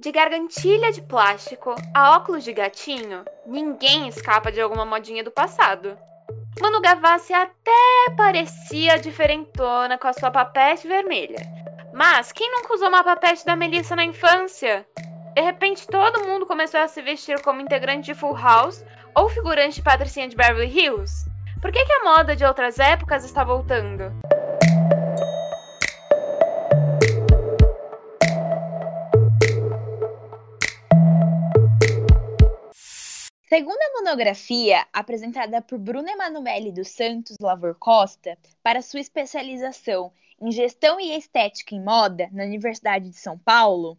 De gargantilha de plástico a óculos de gatinho, ninguém escapa de alguma modinha do passado. Manu Gavassi até parecia diferentona com a sua papete vermelha. Mas quem nunca usou uma papete da Melissa na infância? De repente todo mundo começou a se vestir como integrante de Full House ou figurante de Patricinha de Beverly Hills. Por que, que a moda de outras épocas está voltando? Segundo a monografia apresentada por Bruna Emanuele dos Santos Lavor Costa para sua especialização em Gestão e Estética em Moda na Universidade de São Paulo,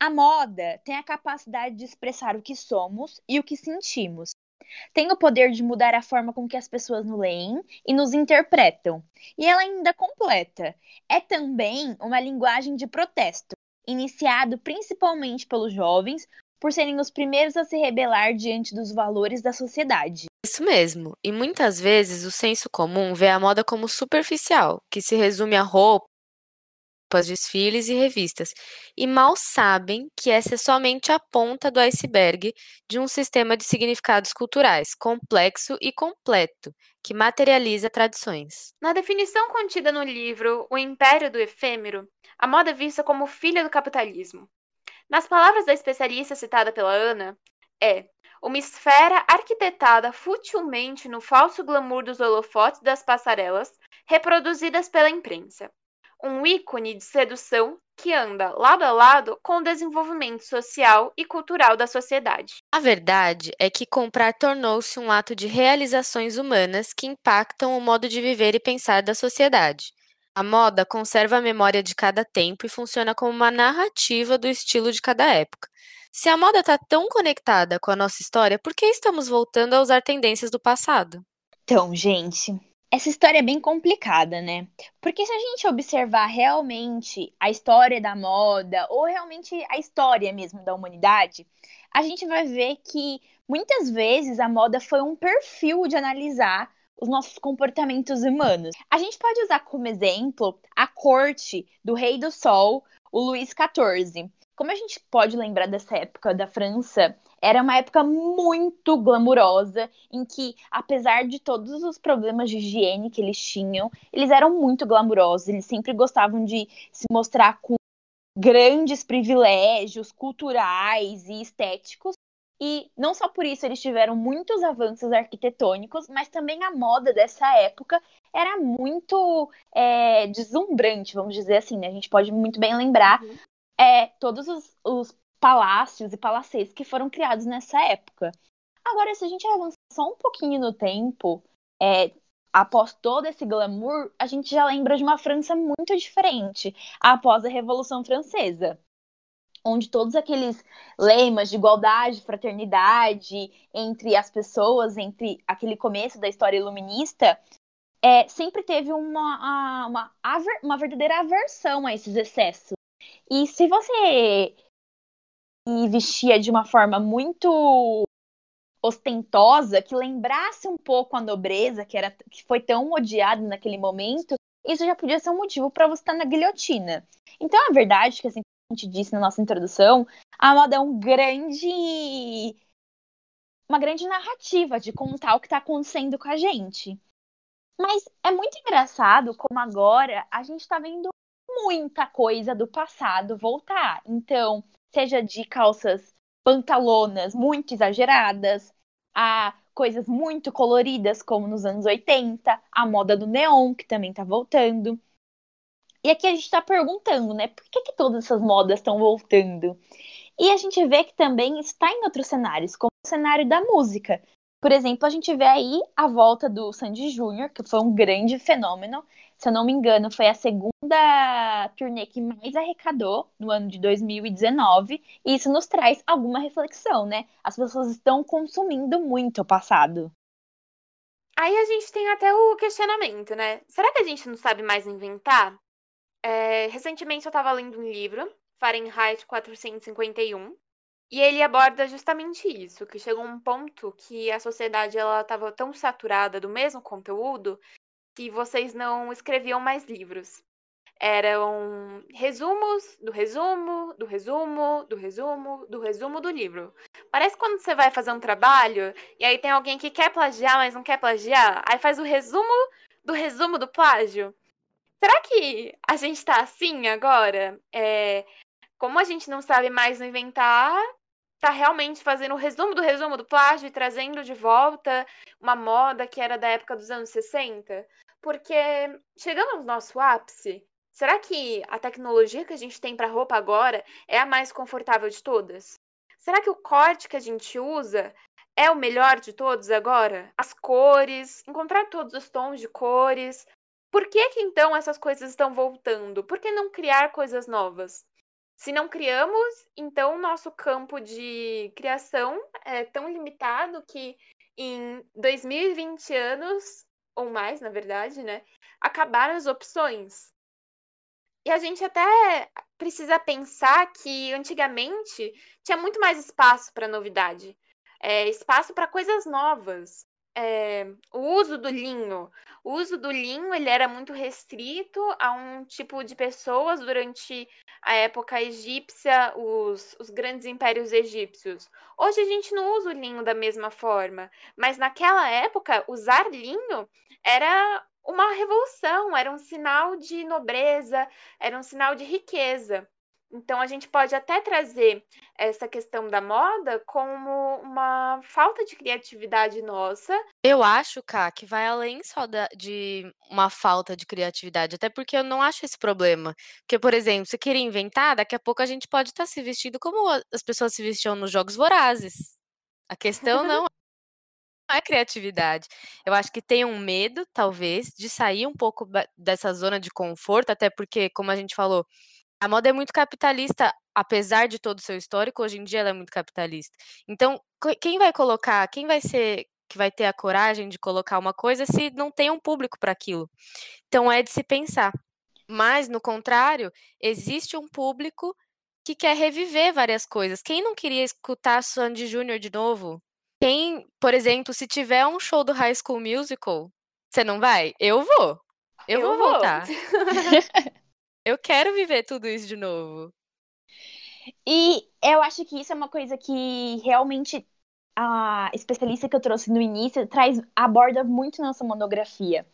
a moda tem a capacidade de expressar o que somos e o que sentimos. Tem o poder de mudar a forma com que as pessoas nos leem e nos interpretam. E ela ainda completa. É também uma linguagem de protesto, iniciado principalmente pelos jovens por serem os primeiros a se rebelar diante dos valores da sociedade. Isso mesmo, e muitas vezes o senso comum vê a moda como superficial, que se resume a roupas, desfiles e revistas, e mal sabem que essa é somente a ponta do iceberg de um sistema de significados culturais complexo e completo, que materializa tradições. Na definição contida no livro O Império do Efêmero, a moda é vista como filha do capitalismo. Nas palavras da especialista citada pela Ana, é uma esfera arquitetada futilmente no falso glamour dos holofotes das passarelas reproduzidas pela imprensa. Um ícone de sedução que anda lado a lado com o desenvolvimento social e cultural da sociedade. A verdade é que comprar tornou-se um ato de realizações humanas que impactam o modo de viver e pensar da sociedade. A moda conserva a memória de cada tempo e funciona como uma narrativa do estilo de cada época. Se a moda está tão conectada com a nossa história, por que estamos voltando a usar tendências do passado? Então, gente, essa história é bem complicada, né? Porque se a gente observar realmente a história da moda, ou realmente a história mesmo da humanidade, a gente vai ver que muitas vezes a moda foi um perfil de analisar os nossos comportamentos humanos. A gente pode usar como exemplo a corte do Rei do Sol, o Luís XIV. Como a gente pode lembrar dessa época da França, era uma época muito glamurosa, em que, apesar de todos os problemas de higiene que eles tinham, eles eram muito glamurosos, eles sempre gostavam de se mostrar com grandes privilégios culturais e estéticos, e não só por isso eles tiveram muitos avanços arquitetônicos, mas também a moda dessa época era muito é, deslumbrante, vamos dizer assim, né? A gente pode muito bem lembrar uhum. é, todos os, os, palácios e palacetes que foram criados nessa época. Agora, se a gente avançar só um pouquinho no tempo, é, após todo esse glamour, a gente já lembra de uma França muito diferente após a Revolução Francesa onde todos aqueles lemas de igualdade, fraternidade entre as pessoas, entre aquele começo da história iluminista, é, sempre teve uma, uma, uma verdadeira aversão a esses excessos. E se você vestia de uma forma muito ostentosa, que lembrasse um pouco a nobreza, que, era, que foi tão odiada naquele momento, isso já podia ser um motivo para você estar na guilhotina. Então, a verdade é que, assim, gente disse na nossa introdução, a moda é um grande. uma grande narrativa de contar o que está acontecendo com a gente. Mas é muito engraçado como agora a gente está vendo muita coisa do passado voltar. Então, seja de calças pantalonas muito exageradas, a coisas muito coloridas, como nos anos 80, a moda do neon, que também está voltando. E aqui a gente está perguntando, né? Por que, que todas essas modas estão voltando? E a gente vê que também está em outros cenários, como o cenário da música. Por exemplo, a gente vê aí a volta do Sandy Júnior, que foi um grande fenômeno. Se eu não me engano, foi a segunda turnê que mais arrecadou no ano de 2019. E isso nos traz alguma reflexão, né? As pessoas estão consumindo muito o passado. Aí a gente tem até o questionamento, né? Será que a gente não sabe mais inventar? É, recentemente eu estava lendo um livro, Fahrenheit 451, e ele aborda justamente isso, que chegou um ponto que a sociedade ela estava tão saturada do mesmo conteúdo que vocês não escreviam mais livros. eram resumos do resumo, do resumo, do resumo, do resumo do livro. Parece quando você vai fazer um trabalho e aí tem alguém que quer plagiar, mas não quer plagiar, aí faz o resumo do resumo do plágio. Será que a gente tá assim agora? É, como a gente não sabe mais inventar, tá realmente fazendo o resumo do resumo do plágio e trazendo de volta uma moda que era da época dos anos 60? Porque chegando no nosso ápice, Será que a tecnologia que a gente tem para roupa agora é a mais confortável de todas? Será que o corte que a gente usa é o melhor de todos agora? As cores, encontrar todos os tons de cores. Por que que então essas coisas estão voltando? Por que não criar coisas novas? Se não criamos, então o nosso campo de criação é tão limitado que em 2020 anos, ou mais, na verdade, né, acabaram as opções. E a gente até precisa pensar que antigamente tinha muito mais espaço para novidade, é, espaço para coisas novas. É, o uso do linho. O uso do linho ele era muito restrito a um tipo de pessoas durante a época egípcia, os, os grandes impérios egípcios. Hoje a gente não usa o linho da mesma forma, mas naquela época usar linho era uma revolução, era um sinal de nobreza, era um sinal de riqueza. Então a gente pode até trazer essa questão da moda como uma falta de criatividade nossa. Eu acho, Ká, que vai além só da, de uma falta de criatividade, até porque eu não acho esse problema. Porque, por exemplo, se queria inventar, daqui a pouco a gente pode estar se vestindo como as pessoas se vestiam nos Jogos Vorazes. A questão não é criatividade. Eu acho que tem um medo, talvez, de sair um pouco dessa zona de conforto, até porque, como a gente falou, a moda é muito capitalista, apesar de todo o seu histórico, hoje em dia ela é muito capitalista. Então, quem vai colocar, quem vai ser que vai ter a coragem de colocar uma coisa se não tem um público para aquilo? Então é de se pensar. Mas, no contrário, existe um público que quer reviver várias coisas. Quem não queria escutar Sandy Júnior de novo? Quem, por exemplo, se tiver um show do High School Musical, você não vai? Eu vou. Eu, eu vou, vou voltar. eu quero viver tudo isso de novo. E eu acho que isso é uma coisa que realmente a especialista que eu trouxe no início traz aborda muito nessa monografia,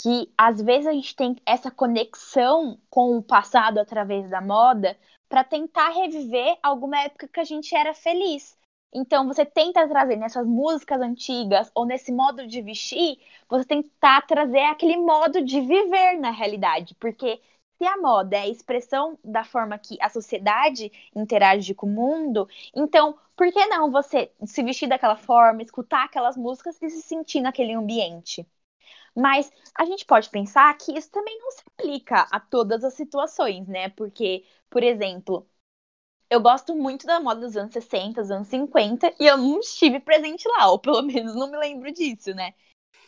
que às vezes a gente tem essa conexão com o passado através da moda para tentar reviver alguma época que a gente era feliz. Então, você tenta trazer nessas músicas antigas ou nesse modo de vestir, você tentar trazer aquele modo de viver na realidade. Porque se a moda é a expressão da forma que a sociedade interage com o mundo, então por que não você se vestir daquela forma, escutar aquelas músicas e se sentir naquele ambiente? Mas a gente pode pensar que isso também não se aplica a todas as situações, né? Porque, por exemplo, eu gosto muito da moda dos anos 60, dos anos 50, e eu não estive presente lá, ou pelo menos não me lembro disso, né?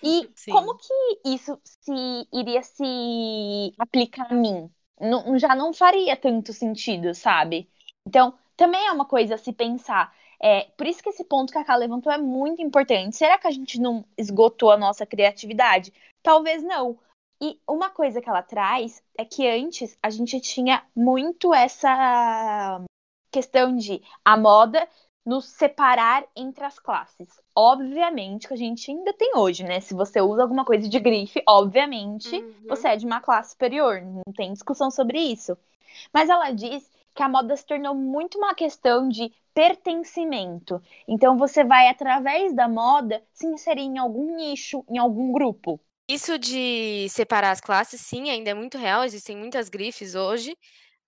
E Sim. como que isso se iria se aplicar a mim? Não, já não faria tanto sentido, sabe? Então, também é uma coisa a se pensar. É, por isso que esse ponto que a Ká levantou é muito importante. Será que a gente não esgotou a nossa criatividade? Talvez não. E uma coisa que ela traz é que antes a gente tinha muito essa questão de a moda nos separar entre as classes. Obviamente que a gente ainda tem hoje, né? Se você usa alguma coisa de grife, obviamente uhum. você é de uma classe superior, não tem discussão sobre isso. Mas ela diz que a moda se tornou muito uma questão de pertencimento. Então você vai através da moda se inserir em algum nicho, em algum grupo. Isso de separar as classes, sim, ainda é muito real, existem muitas grifes hoje,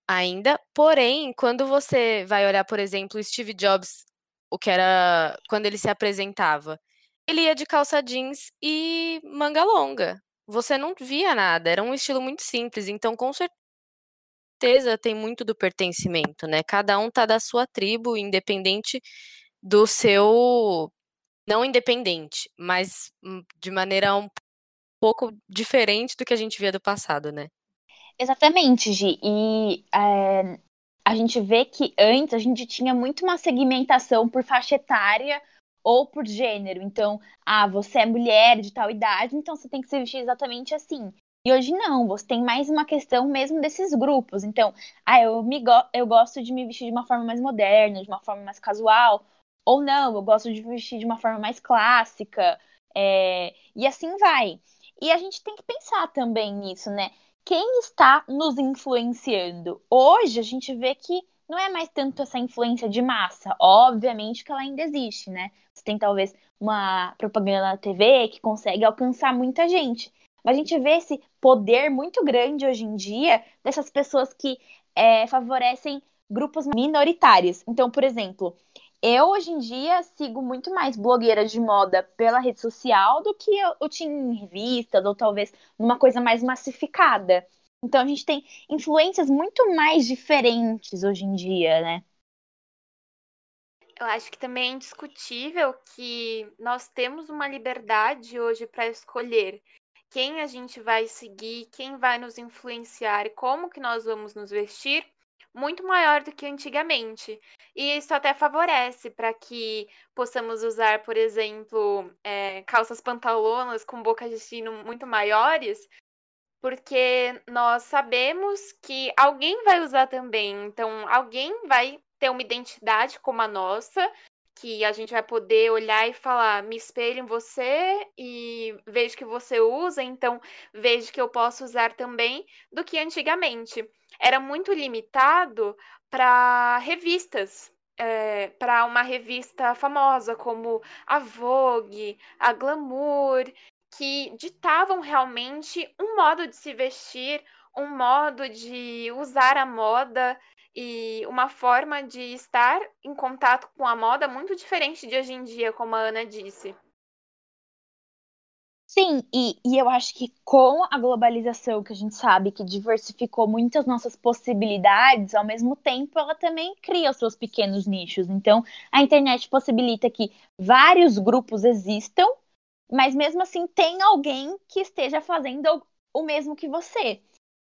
ainda. Porém, quando você vai olhar, por exemplo, o Steve Jobs, o que era quando ele se apresentava, ele ia de calça jeans e manga longa. Você não via nada, era um estilo muito simples. Então, com certeza, tem muito do pertencimento, né? Cada um tá da sua tribo, independente do seu. Não independente, mas hum, de maneira um pouco diferente do que a gente via do passado, né? Exatamente, Gi. E é, a gente vê que antes a gente tinha muito uma segmentação por faixa etária ou por gênero. Então, ah, você é mulher de tal idade, então você tem que se vestir exatamente assim. E hoje não, você tem mais uma questão mesmo desses grupos. Então, ah, eu, me go eu gosto de me vestir de uma forma mais moderna, de uma forma mais casual. Ou não, eu gosto de me vestir de uma forma mais clássica. É... E assim vai. E a gente tem que pensar também nisso, né? Quem está nos influenciando? Hoje a gente vê que não é mais tanto essa influência de massa. Obviamente que ela ainda existe, né? Você tem talvez uma propaganda na TV que consegue alcançar muita gente. Mas a gente vê esse poder muito grande hoje em dia dessas pessoas que é, favorecem grupos minoritários. Então, por exemplo, eu hoje em dia sigo muito mais blogueiras de moda pela rede social do que eu, eu tinha em revistas ou talvez numa coisa mais massificada. Então a gente tem influências muito mais diferentes hoje em dia, né? Eu acho que também é indiscutível que nós temos uma liberdade hoje para escolher quem a gente vai seguir, quem vai nos influenciar e como que nós vamos nos vestir, muito maior do que antigamente. E isso até favorece para que possamos usar, por exemplo, é, calças pantalonas com bocas de sino muito maiores, porque nós sabemos que alguém vai usar também. Então, alguém vai ter uma identidade como a nossa, que a gente vai poder olhar e falar, me espelho em você e vejo que você usa, então vejo que eu posso usar também, do que antigamente. Era muito limitado para revistas, é, para uma revista famosa como a Vogue, a Glamour, que ditavam realmente um modo de se vestir, um modo de usar a moda e uma forma de estar em contato com a moda muito diferente de hoje em dia, como a Ana disse. Sim, e, e eu acho que com a globalização, que a gente sabe que diversificou muitas nossas possibilidades, ao mesmo tempo ela também cria os seus pequenos nichos. Então, a internet possibilita que vários grupos existam, mas mesmo assim tem alguém que esteja fazendo o mesmo que você.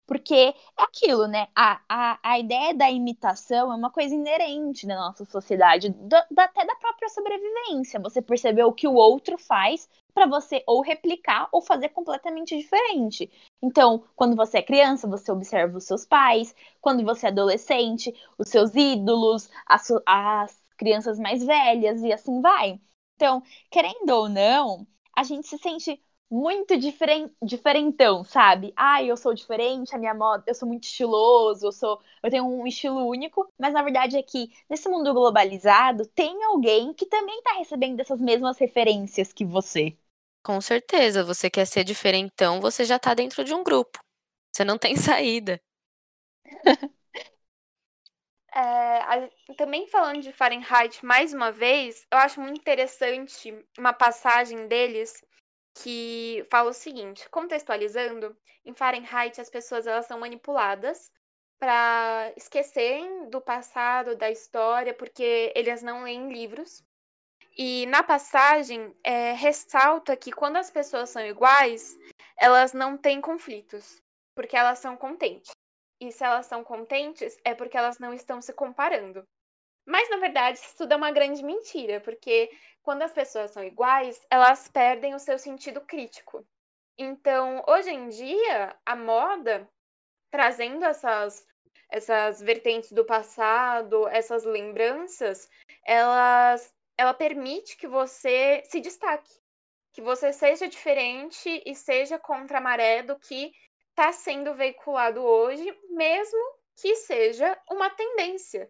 Porque é aquilo, né? A, a, a ideia da imitação é uma coisa inerente na nossa sociedade, do, até da própria sobrevivência. Você percebeu o que o outro faz para você ou replicar ou fazer completamente diferente. Então, quando você é criança, você observa os seus pais, quando você é adolescente, os seus ídolos, as, as crianças mais velhas e assim vai. Então, querendo ou não, a gente se sente muito diferen, diferentão, sabe? Ah, eu sou diferente, a minha moda, eu sou muito estiloso, eu sou, eu tenho um estilo único, mas na verdade é que nesse mundo globalizado tem alguém que também está recebendo essas mesmas referências que você. Com certeza, você quer ser diferentão, você já está dentro de um grupo. Você não tem saída. É, também falando de Fahrenheit mais uma vez, eu acho muito interessante uma passagem deles que fala o seguinte, contextualizando, em Fahrenheit as pessoas elas são manipuladas para esquecerem do passado, da história, porque eles não leem livros. E na passagem é, ressalta que quando as pessoas são iguais, elas não têm conflitos, porque elas são contentes. E se elas são contentes, é porque elas não estão se comparando. Mas, na verdade, isso tudo é uma grande mentira, porque quando as pessoas são iguais, elas perdem o seu sentido crítico. Então, hoje em dia, a moda, trazendo essas, essas vertentes do passado, essas lembranças, elas, ela permite que você se destaque, que você seja diferente e seja contra a maré do que está sendo veiculado hoje, mesmo que seja uma tendência.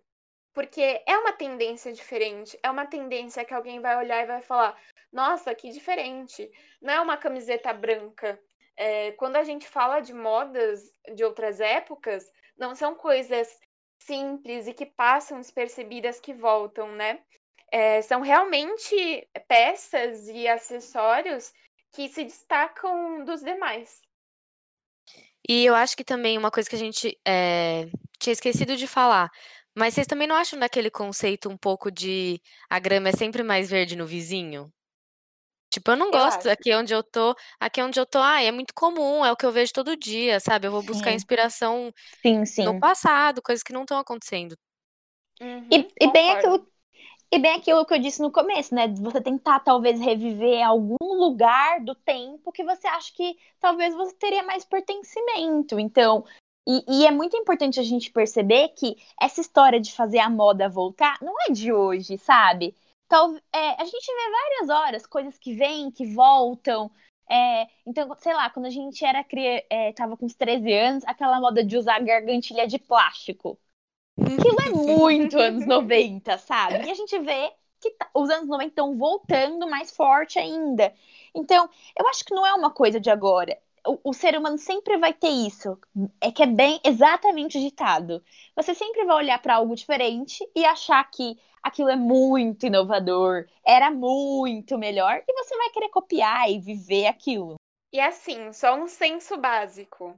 Porque é uma tendência diferente, é uma tendência que alguém vai olhar e vai falar: nossa, que diferente. Não é uma camiseta branca. É, quando a gente fala de modas de outras épocas, não são coisas simples e que passam despercebidas que voltam, né? É, são realmente peças e acessórios que se destacam dos demais. E eu acho que também uma coisa que a gente é, tinha esquecido de falar mas vocês também não acham daquele conceito um pouco de a grama é sempre mais verde no vizinho? Tipo, eu não gosto aqui onde eu tô, aqui onde eu tô, ah, é muito comum, é o que eu vejo todo dia, sabe? Eu vou buscar Sim, inspiração sim, no sim. passado, coisas que não estão acontecendo. Uhum, E, e bem aquilo E bem aquilo que eu disse no começo, né? Você tentar talvez reviver algum lugar do tempo que você acha que talvez você teria mais pertencimento. Então, e, e, é muito importante a gente perceber que essa história de fazer a moda voltar não é de hoje, sabe? É, a gente vê várias horas coisas que vêm, que voltam. É, então, sei lá, quando a gente era criança, é, tava com uns 13 anos, aquela moda de usar gargantilha de plástico. Aquilo é muito anos 90, sabe? E a gente vê que tá, os anos 90 estão voltando mais forte ainda. Então, eu acho que não é uma coisa de agora. O, o, ser humano sempre vai ter isso. É que é bem exatamente ditado. Você sempre vai olhar para algo diferente e achar que aquilo é muito inovador, era muito melhor, e você vai querer copiar e viver aquilo. E assim, só um senso básico.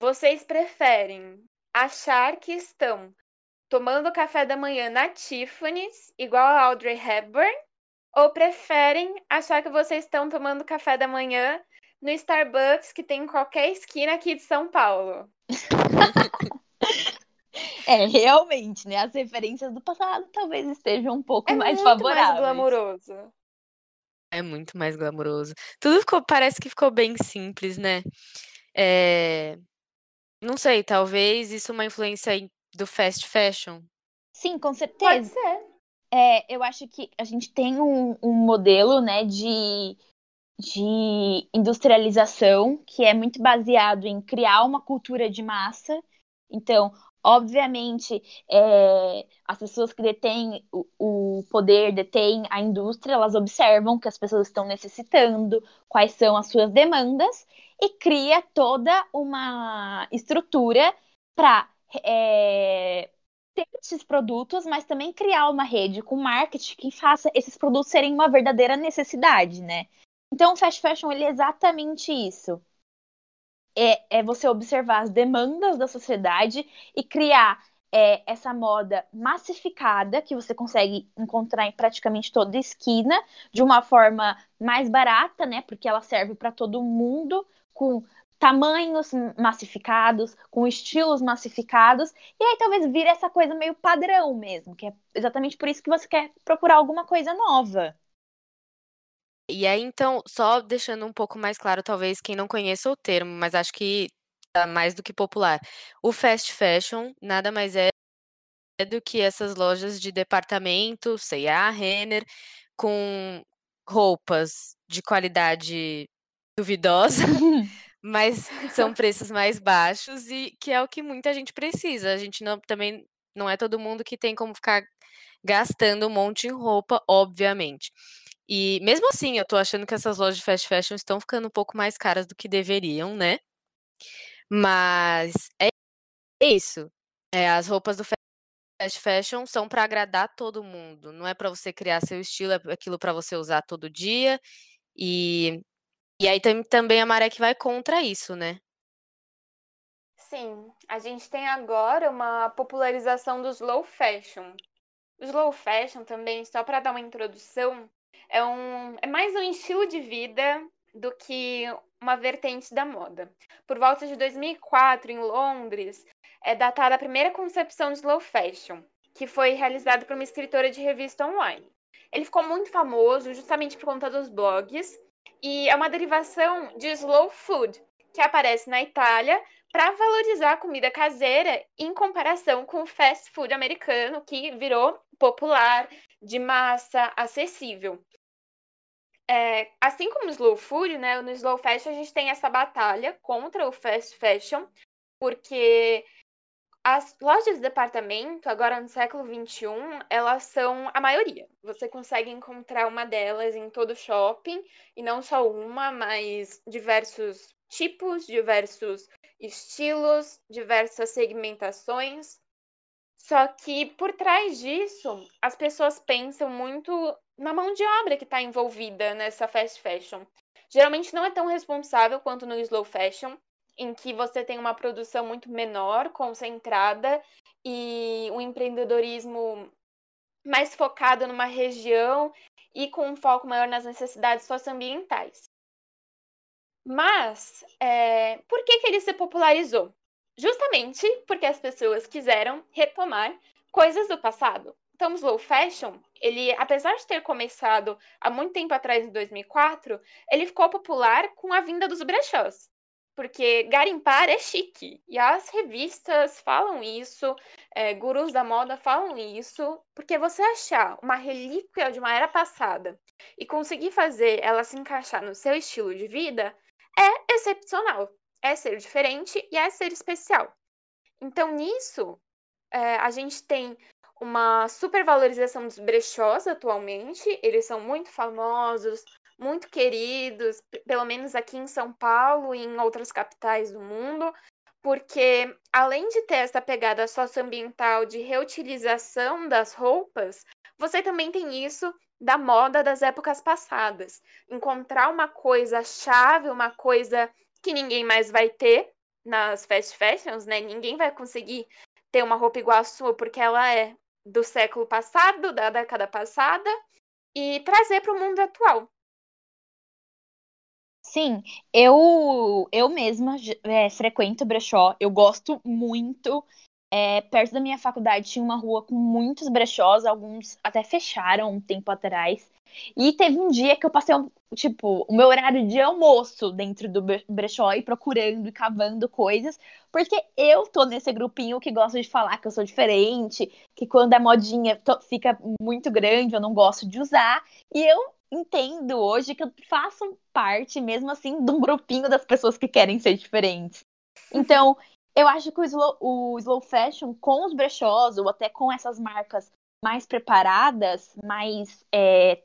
Vocês preferem achar que estão tomando café da manhã na Tiffany's, igual a Audrey Hepburn, ou preferem achar que vocês estão tomando café da manhã no Starbucks que tem em qualquer esquina aqui de São Paulo? é, realmente, né? As referências do passado talvez estejam um pouco é mais muito favoráveis. Mais glamouroso. É muito mais glamouroso. Tudo ficou, parece que ficou bem simples, né? É... Não sei, talvez isso é uma influência do fast fashion? Sim, com certeza. Pode ser. É, eu acho que a gente tem um, um modelo, né, de, de industrialização que é muito baseado em criar uma cultura de massa. Então, obviamente, é, as pessoas que detêm o, o poder, detêm a indústria, elas observam que as pessoas estão necessitando, quais são as suas demandas e cria toda uma estrutura para é, ter esses produtos, mas também criar uma rede com marketing que faça esses produtos serem uma verdadeira necessidade, né? Então, o fast fashion ele é exatamente isso. É, é você observar as demandas da sociedade e criar é, essa moda massificada que você consegue encontrar em praticamente toda esquina de uma forma mais barata, né? Porque ela serve para todo mundo, com tamanhos massificados, com estilos massificados, e aí talvez vire essa coisa meio padrão mesmo, que é exatamente por isso que você quer procurar alguma coisa nova. E aí, então, só deixando um pouco mais claro, talvez quem não conheça o termo, mas acho que tá mais do que popular. O fast fashion nada mais é do que essas lojas de departamento, C&A, Renner, com roupas de qualidade duvidosa, mas são preços mais baixos e que é o que muita gente precisa. A gente não, também não é todo mundo que tem como ficar gastando um monte em roupa, obviamente. E mesmo assim, eu tô achando que essas lojas de fast fashion estão ficando um pouco mais caras do que deveriam, né? Mas é isso. É, as roupas do fast fashion são para agradar todo mundo. Não é para você criar seu estilo, é aquilo para você usar todo dia. E e aí tem também a maré que vai contra isso, né? Sim, a gente tem agora uma popularização do slow fashion. O slow fashion também, só para dar uma introdução, é, um, é mais um estilo de vida do que uma vertente da moda. Por volta de 2004, em Londres, é datada a primeira concepção de slow fashion, que foi realizada por uma escritora de revista online. Ele ficou muito famoso justamente por conta dos blogs e é uma derivação de slow food, que aparece na Itália para valorizar a comida caseira em comparação com o fast food americano, que virou popular, de massa, acessível. É, assim como o slow food, né, no slow fashion a gente tem essa batalha contra o fast fashion, porque as lojas de departamento, agora no século XXI, elas são a maioria. Você consegue encontrar uma delas em todo shopping, e não só uma, mas diversos tipos, diversos estilos, diversas segmentações. Só que por trás disso, as pessoas pensam muito na mão de obra que está envolvida nessa fast fashion. Geralmente não é tão responsável quanto no slow fashion, em que você tem uma produção muito menor, concentrada, e um empreendedorismo mais focado numa região e com um foco maior nas necessidades socioambientais. Mas, é, por que, que ele se popularizou? Justamente porque as pessoas quiseram retomar coisas do passado. Então, o slow fashion, ele, apesar de ter começado há muito tempo atrás, em 2004, ele ficou popular com a vinda dos brechós. Porque garimpar é chique. E as revistas falam isso, é, gurus da moda falam isso. Porque você achar uma relíquia de uma era passada e conseguir fazer ela se encaixar no seu estilo de vida é excepcional. É ser diferente e é ser especial. Então, nisso, é, a gente tem uma supervalorização dos brechós atualmente. Eles são muito famosos, muito queridos, pelo menos aqui em São Paulo e em outras capitais do mundo, porque além de ter essa pegada socioambiental de reutilização das roupas, você também tem isso da moda das épocas passadas. Encontrar uma coisa chave, uma coisa que ninguém mais vai ter nas fast fashions, né? Ninguém vai conseguir ter uma roupa igual a sua porque ela é do século passado, da década passada, e trazer para o mundo atual. Sim, eu eu mesma é, frequento brechó, eu gosto muito. É, perto da minha faculdade tinha uma rua com muitos brechós, alguns até fecharam um tempo atrás. E teve um dia que eu passei, tipo, o meu horário de almoço dentro do brechó e procurando e cavando coisas, porque eu tô nesse grupinho que gosta de falar que eu sou diferente, que quando a modinha fica muito grande eu não gosto de usar. E eu entendo hoje que eu faço parte, mesmo assim, de um grupinho das pessoas que querem ser diferentes. Então, eu acho que o slow, o slow fashion com os brechós, ou até com essas marcas mais preparadas, mais é,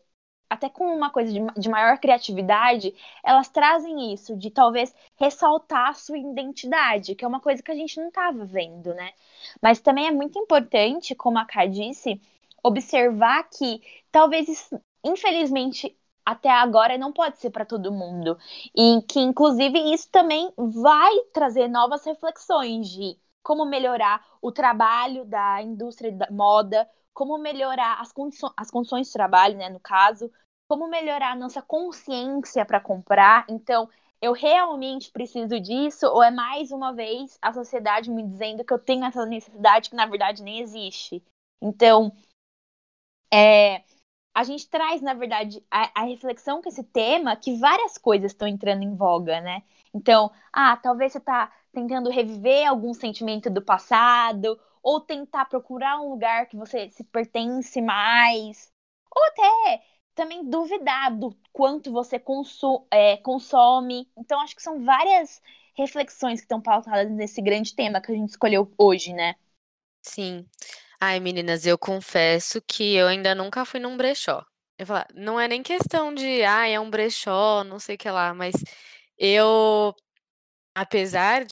até com uma coisa de, de, maior criatividade, elas trazem isso, de talvez ressaltar a sua identidade, que é uma coisa que a gente não estava vendo, né? Mas também é muito importante, como a Ká disse, observar que talvez isso, infelizmente, até agora não pode ser para todo mundo. E que, inclusive, isso também vai trazer novas reflexões de como melhorar o trabalho da indústria da moda, como melhorar as, condições, as condições de trabalho, né, no caso, como melhorar a nossa consciência para comprar. Então, eu realmente preciso disso? Ou é mais uma vez a sociedade me dizendo que eu tenho essa necessidade que na verdade nem existe? Então, é, a gente traz, na verdade, a, a reflexão com esse tema que várias coisas estão entrando em voga, né? Então, ah, talvez você está tentando reviver algum sentimento do passado, ou tentar procurar um lugar que você se pertence mais, ou até também duvidar do quanto você é, consome. Então, acho que são várias reflexões que estão pautadas nesse grande tema que a gente escolheu hoje, né? Sim. Ai, meninas, eu confesso que eu ainda nunca fui num brechó. Eu falo, não é nem questão de, ah, é um brechó, não sei o que lá, mas eu, apesar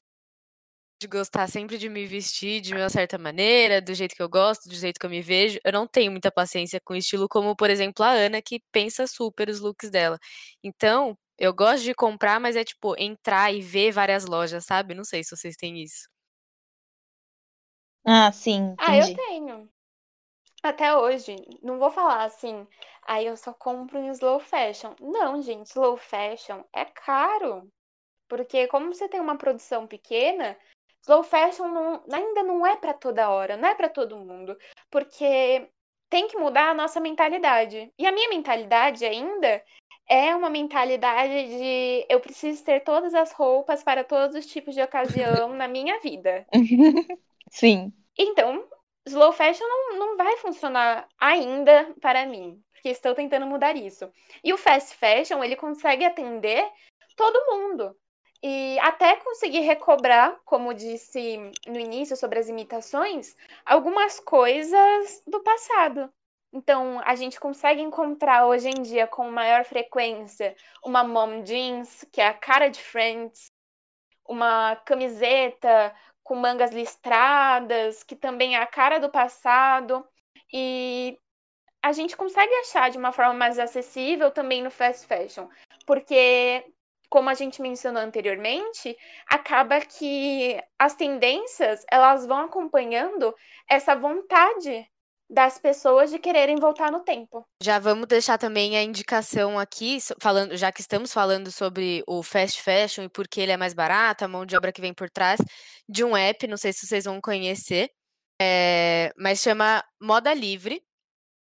de gostar sempre de me vestir de uma certa maneira, do jeito que eu gosto, do jeito que eu me vejo, eu não tenho muita paciência com estilo como, por exemplo, a Ana, que pensa super os looks dela. Então, eu gosto de comprar, mas é tipo entrar e ver várias lojas, sabe? Não sei se vocês têm isso. Ah, sim. Ah, eu tenho. Até hoje. Não vou falar assim, aí eu só compro em slow fashion. Não, gente, slow fashion é caro. Porque como você tem uma produção pequena, slow fashion não, ainda não é para toda hora, não é para todo mundo. Porque tem que mudar a nossa mentalidade. E a minha mentalidade ainda é uma mentalidade de eu preciso ter todas as roupas para todos os tipos de ocasião na minha vida. Sim. Então, slow fashion não, não vai funcionar ainda para mim, porque estou tentando mudar isso. E o fast fashion, ele consegue atender todo mundo. E até conseguir recobrar, como disse no início sobre as imitações, algumas coisas do passado. Então, a gente consegue encontrar hoje em dia com maior frequência uma mom jeans, que é a cara de Friends, uma camiseta com mangas listradas, que também é a cara do passado. E a gente consegue achar de uma forma mais acessível também no fast fashion, porque como a gente mencionou anteriormente, acaba que as tendências, elas vão acompanhando essa vontade das pessoas de quererem voltar no tempo. Já vamos deixar também a indicação aqui, falando, já que estamos falando sobre o fast fashion e por que ele é mais barato, a mão de obra que vem por trás, de um app, não sei se vocês vão conhecer, É, mas chama Moda Livre.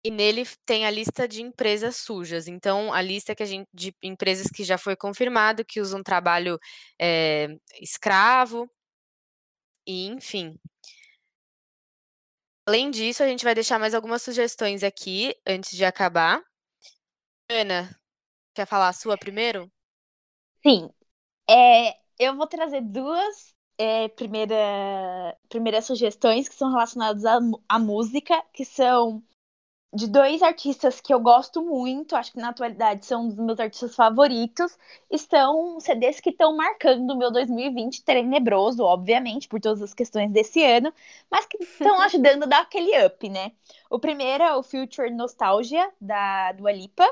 E nele tem a lista de empresas sujas. Então, a lista que a gente, de empresas que já foi confirmado que usam trabalho é, escravo. E, enfim. Além disso, a gente vai deixar mais algumas sugestões aqui antes de acabar. Ana, quer falar a sua primeiro? Sim. É, eu vou trazer duas é, primeira, primeiras sugestões que são relacionadas à, à música, que são de dois artistas que eu gosto muito, acho que na atualidade são um dos meus artistas favoritos, estão CDs que estão marcando o meu 2020 tenebroso, obviamente, por todas as questões desse ano, mas que estão ajudando a dar aquele up, né? O primeiro é o Future Nostalgia, da Dua Lipa,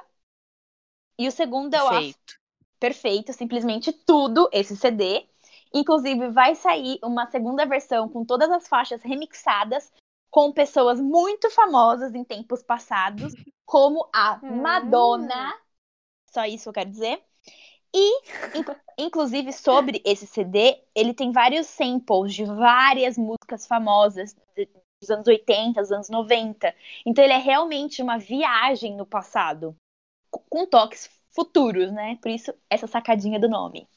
e o segundo é o Perfeito. Perfeito, simplesmente tudo, esse CD. Inclusive, vai sair uma segunda versão com todas as faixas remixadas com pessoas muito famosas em tempos passados, como a hum. Madonna. Só isso eu quero dizer. E, inclusive, sobre esse CD, ele tem vários samples de várias músicas famosas dos anos 80, dos anos 90. Então, ele é realmente uma viagem no passado, com toques futuros, né? Por isso, essa sacadinha do nome.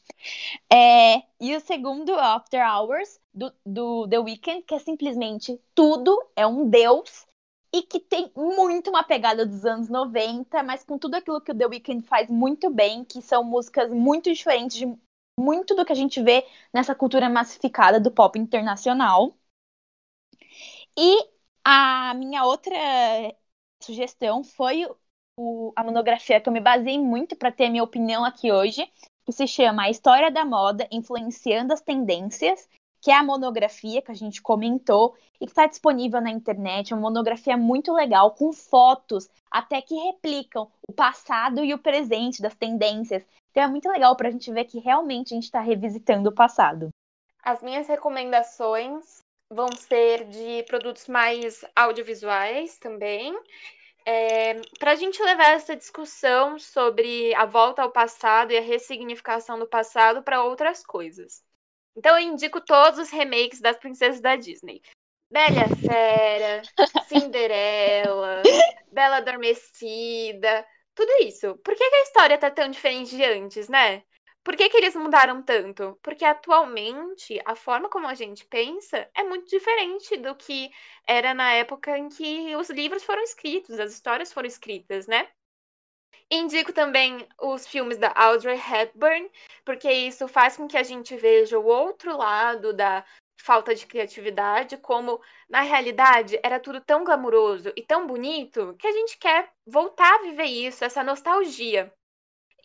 É, e o segundo, After Hours, do, do The Weeknd, que é simplesmente tudo, é um deus, e que tem muito uma pegada dos anos 90, mas com tudo aquilo que o The Weeknd faz muito bem, que são músicas muito diferentes de muito do que a gente vê nessa cultura massificada do pop internacional. E a minha outra sugestão foi o, a monografia que eu me baseei muito para ter minha opinião aqui hoje, que se chama A História da Moda Influenciando as Tendências, que é a monografia que a gente comentou e que está disponível na internet. É uma monografia muito legal, com fotos até que replicam o passado e o presente das tendências. Então é muito legal para a gente ver que realmente a gente está revisitando o passado. As minhas recomendações vão ser de produtos mais audiovisuais também. É, para a gente levar essa discussão sobre a volta ao passado e a ressignificação do passado para outras coisas. Então eu indico todos os remakes das princesas da Disney. Bela Fera, Cinderela, Bela Adormecida, tudo isso. Por que, que, a história tá tão diferente de antes, né? Por que, que eles mudaram tanto? Porque atualmente a forma como a gente pensa é muito diferente do que era na época em que os livros foram escritos, as histórias foram escritas, né? Indico também os filmes da Audrey Hepburn, porque isso faz com que a gente veja o outro lado da falta de criatividade, como na realidade era tudo tão glamuroso e tão bonito que a gente quer voltar a viver isso, essa nostalgia.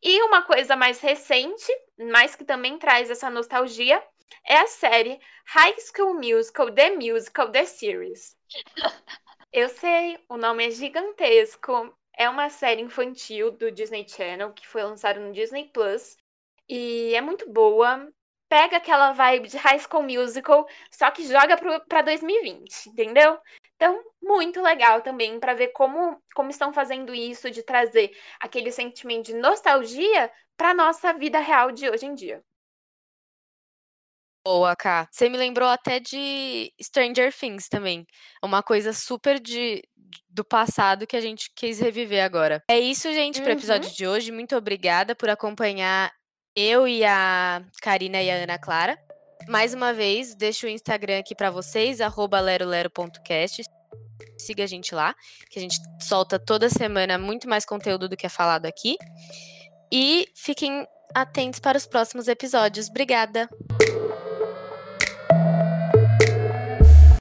E uma coisa mais recente, mas que também traz essa nostalgia, é a série High School Musical The Musical The Series. Eu sei, o nome é gigantesco, é uma série infantil do Disney Channel que foi lançada no Disney Plus e é muito boa. Pega aquela vibe de High School Musical, só que joga para 2020, entendeu? Então, muito legal também para ver como, como estão fazendo isso de trazer aquele sentimento de nostalgia para nossa vida real de hoje em dia. Boa, Ká. Você me lembrou até de Stranger Things também. Uma coisa super de, do passado que a gente quis reviver agora. É isso, gente, para o episódio uhum. de hoje. Muito obrigada por acompanhar eu e a Karina e a Ana Clara. Mais uma vez, deixo o Instagram aqui para vocês, lerolero.cast. Siga a gente lá, que a gente solta toda semana muito mais conteúdo do que é falado aqui. E fiquem atentos para os próximos episódios. Obrigada!